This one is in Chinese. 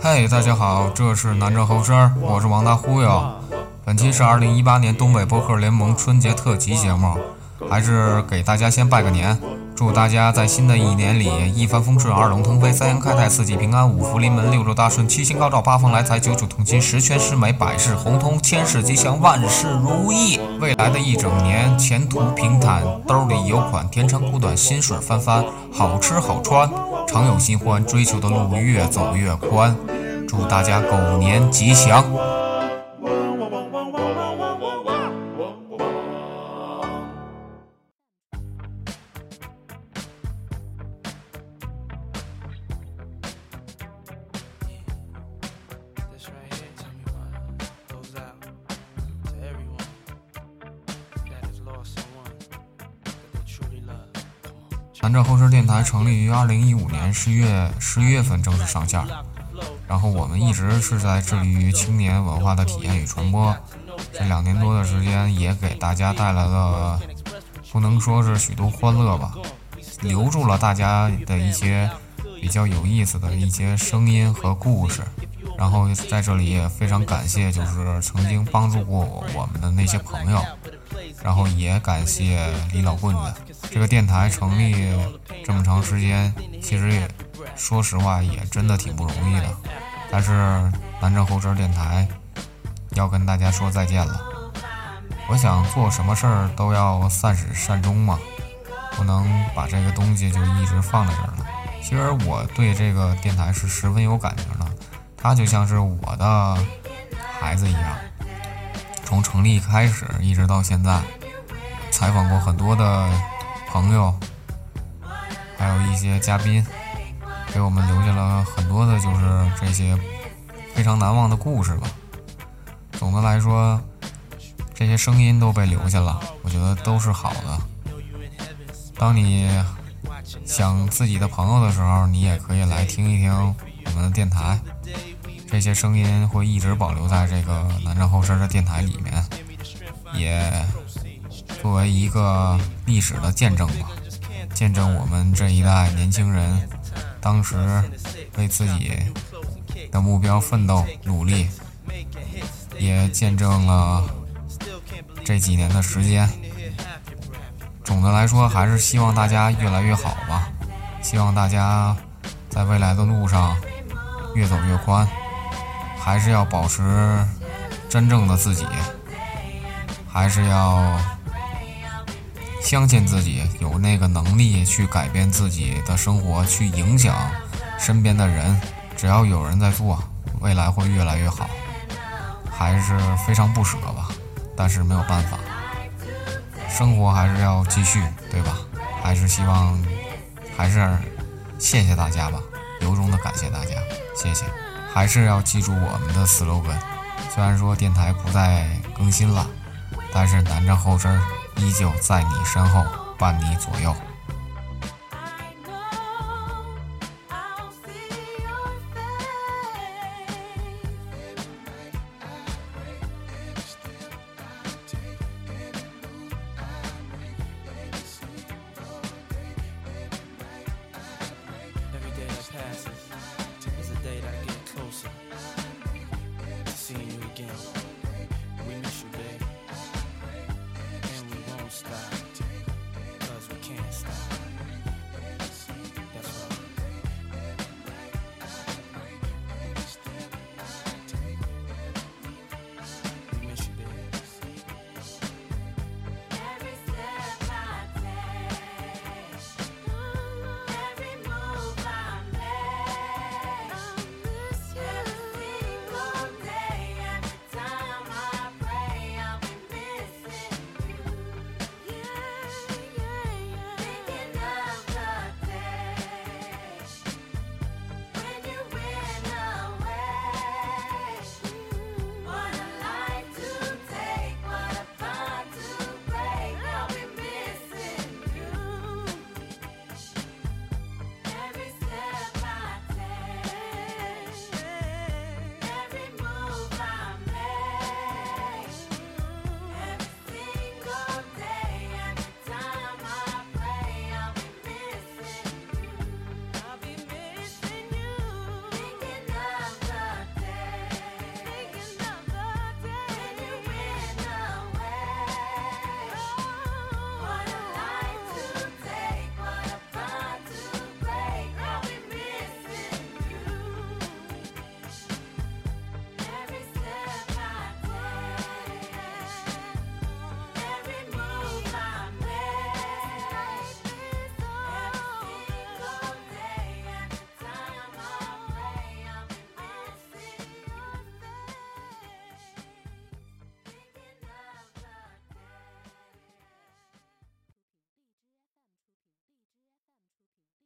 嘿，大家好，这是南站后身，我是王大忽悠。本期是二零一八年东北播客联盟春节特辑节目，还是给大家先拜个年，祝大家在新的一年里一帆风顺、二龙腾飞、三阳开泰、四季平安、五福临门、六六大顺、七星高照、八方来财、九九同心、十全十美、百事亨通、千事吉祥、万事如意。未来的一整年前途平坦，兜里有款，甜长苦短，薪水翻翻，好吃好穿，常有新欢，追求的路越走越宽。祝大家狗年吉祥！南站后视电台成立于二零一五年十月十一月份正式上线。然后我们一直是在致力于青年文化的体验与传播，这两年多的时间也给大家带来了，不能说是许多欢乐吧，留住了大家的一些比较有意思的一些声音和故事。然后在这里也非常感谢，就是曾经帮助过我们的那些朋友，然后也感谢李老棍子。这个电台成立这么长时间，其实也。说实话，也真的挺不容易的。但是南城后车电台要跟大家说再见了。我想做什么事儿都要善始善终嘛，不能把这个东西就一直放在这儿了。其实我对这个电台是十分有感情的，它就像是我的孩子一样。从成立开始一直到现在，采访过很多的朋友，还有一些嘉宾。给我们留下了很多的，就是这些非常难忘的故事吧。总的来说，这些声音都被留下了，我觉得都是好的。当你想自己的朋友的时候，你也可以来听一听我们的电台。这些声音会一直保留在这个南站后身的电台里面，也作为一个历史的见证吧，见证我们这一代年轻人。当时为自己的目标奋斗努力，也见证了这几年的时间。总的来说，还是希望大家越来越好吧。希望大家在未来的路上越走越宽，还是要保持真正的自己，还是要。相信自己有那个能力去改变自己的生活，去影响身边的人。只要有人在做，未来会越来越好。还是非常不舍吧，但是没有办法，生活还是要继续，对吧？还是希望，还是谢谢大家吧，由衷的感谢大家，谢谢。还是要记住我们的 slogan，虽然说电台不再更新了，但是南站后身。依旧在你身后，伴你左右。